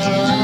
such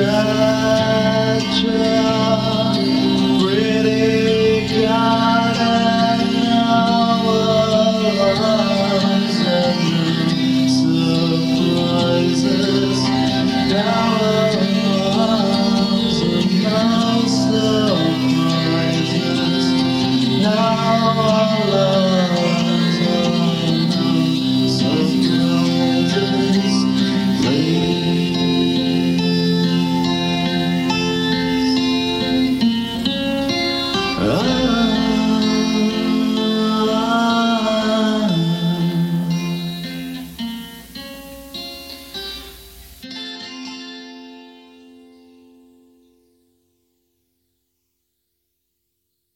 a Hello.